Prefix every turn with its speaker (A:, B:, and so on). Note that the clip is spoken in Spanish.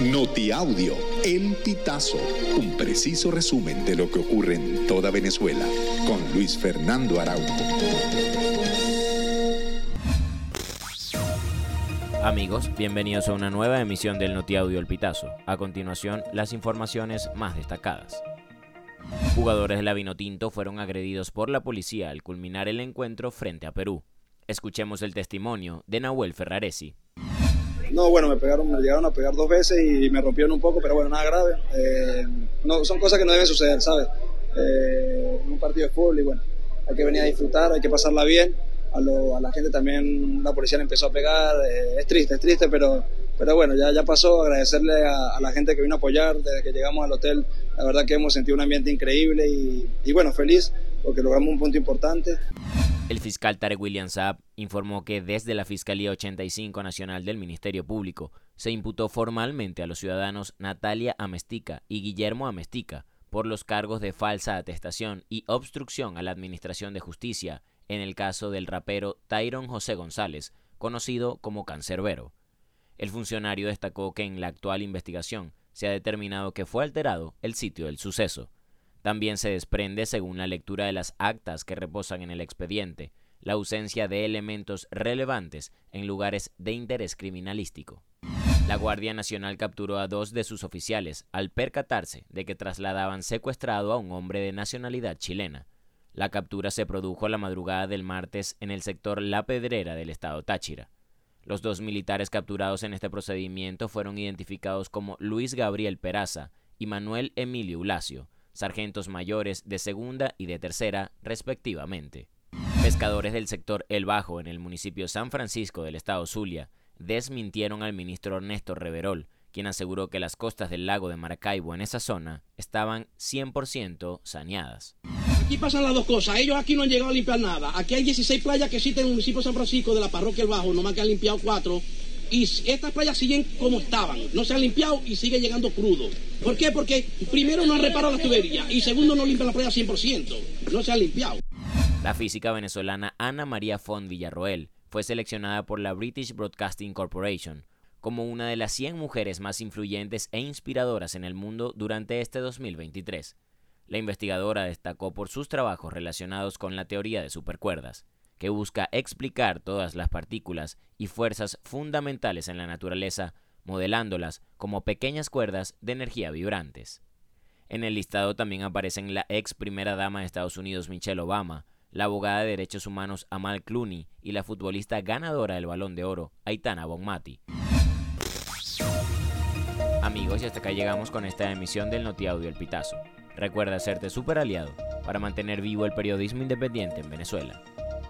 A: Notiaudio, El Pitazo, un preciso resumen de lo que ocurre en toda Venezuela, con Luis Fernando Araújo.
B: Amigos, bienvenidos a una nueva emisión del Notiaudio El Pitazo. A continuación, las informaciones más destacadas. Jugadores de la fueron agredidos por la policía al culminar el encuentro frente a Perú. Escuchemos el testimonio de Nahuel Ferraresi.
C: No, bueno, me pegaron, me llegaron a pegar dos veces y me rompieron un poco, pero bueno, nada grave. Eh, no, son cosas que no deben suceder, ¿sabes? Eh, un partido de fútbol y bueno, hay que venir a disfrutar, hay que pasarla bien. A, lo, a la gente también la policía le empezó a pegar, eh, es triste, es triste, pero, pero bueno, ya, ya pasó, agradecerle a, a, la gente que vino a apoyar desde que llegamos al hotel, la verdad que hemos sentido un ambiente increíble y, y bueno, feliz porque logramos un punto importante.
B: El fiscal Tarek William Saab informó que desde la Fiscalía 85 Nacional del Ministerio Público se imputó formalmente a los ciudadanos Natalia Amestica y Guillermo Amestica por los cargos de falsa atestación y obstrucción a la Administración de Justicia en el caso del rapero Tyron José González, conocido como Cancerbero. El funcionario destacó que en la actual investigación se ha determinado que fue alterado el sitio del suceso. También se desprende, según la lectura de las actas que reposan en el expediente, la ausencia de elementos relevantes en lugares de interés criminalístico. La Guardia Nacional capturó a dos de sus oficiales al percatarse de que trasladaban secuestrado a un hombre de nacionalidad chilena. La captura se produjo la madrugada del martes en el sector La Pedrera del estado Táchira. Los dos militares capturados en este procedimiento fueron identificados como Luis Gabriel Peraza y Manuel Emilio Ulacio, sargentos mayores de segunda y de tercera, respectivamente. Pescadores del sector El Bajo en el municipio San Francisco del estado Zulia desmintieron al ministro Ernesto Reverol, quien aseguró que las costas del lago de Maracaibo en esa zona estaban 100% saneadas.
D: Aquí pasan las dos cosas. Ellos aquí no han llegado a limpiar nada. Aquí hay 16 playas que existen en el municipio de San Francisco de la parroquia El Bajo, nomás que han limpiado cuatro y estas playas siguen como estaban, no se han limpiado y sigue llegando crudo. ¿Por qué? Porque primero no han reparado las tuberías y segundo no limpian la playa 100%, no se han limpiado.
B: La física venezolana Ana María Font Villarroel fue seleccionada por la British Broadcasting Corporation como una de las 100 mujeres más influyentes e inspiradoras en el mundo durante este 2023. La investigadora destacó por sus trabajos relacionados con la teoría de supercuerdas que busca explicar todas las partículas y fuerzas fundamentales en la naturaleza, modelándolas como pequeñas cuerdas de energía vibrantes. En el listado también aparecen la ex primera dama de Estados Unidos Michelle Obama, la abogada de derechos humanos Amal Clooney y la futbolista ganadora del Balón de Oro, Aitana Bonmati. Amigos, y hasta acá llegamos con esta emisión del Notiaudio El Pitazo. Recuerda hacerte super aliado para mantener vivo el periodismo independiente en Venezuela.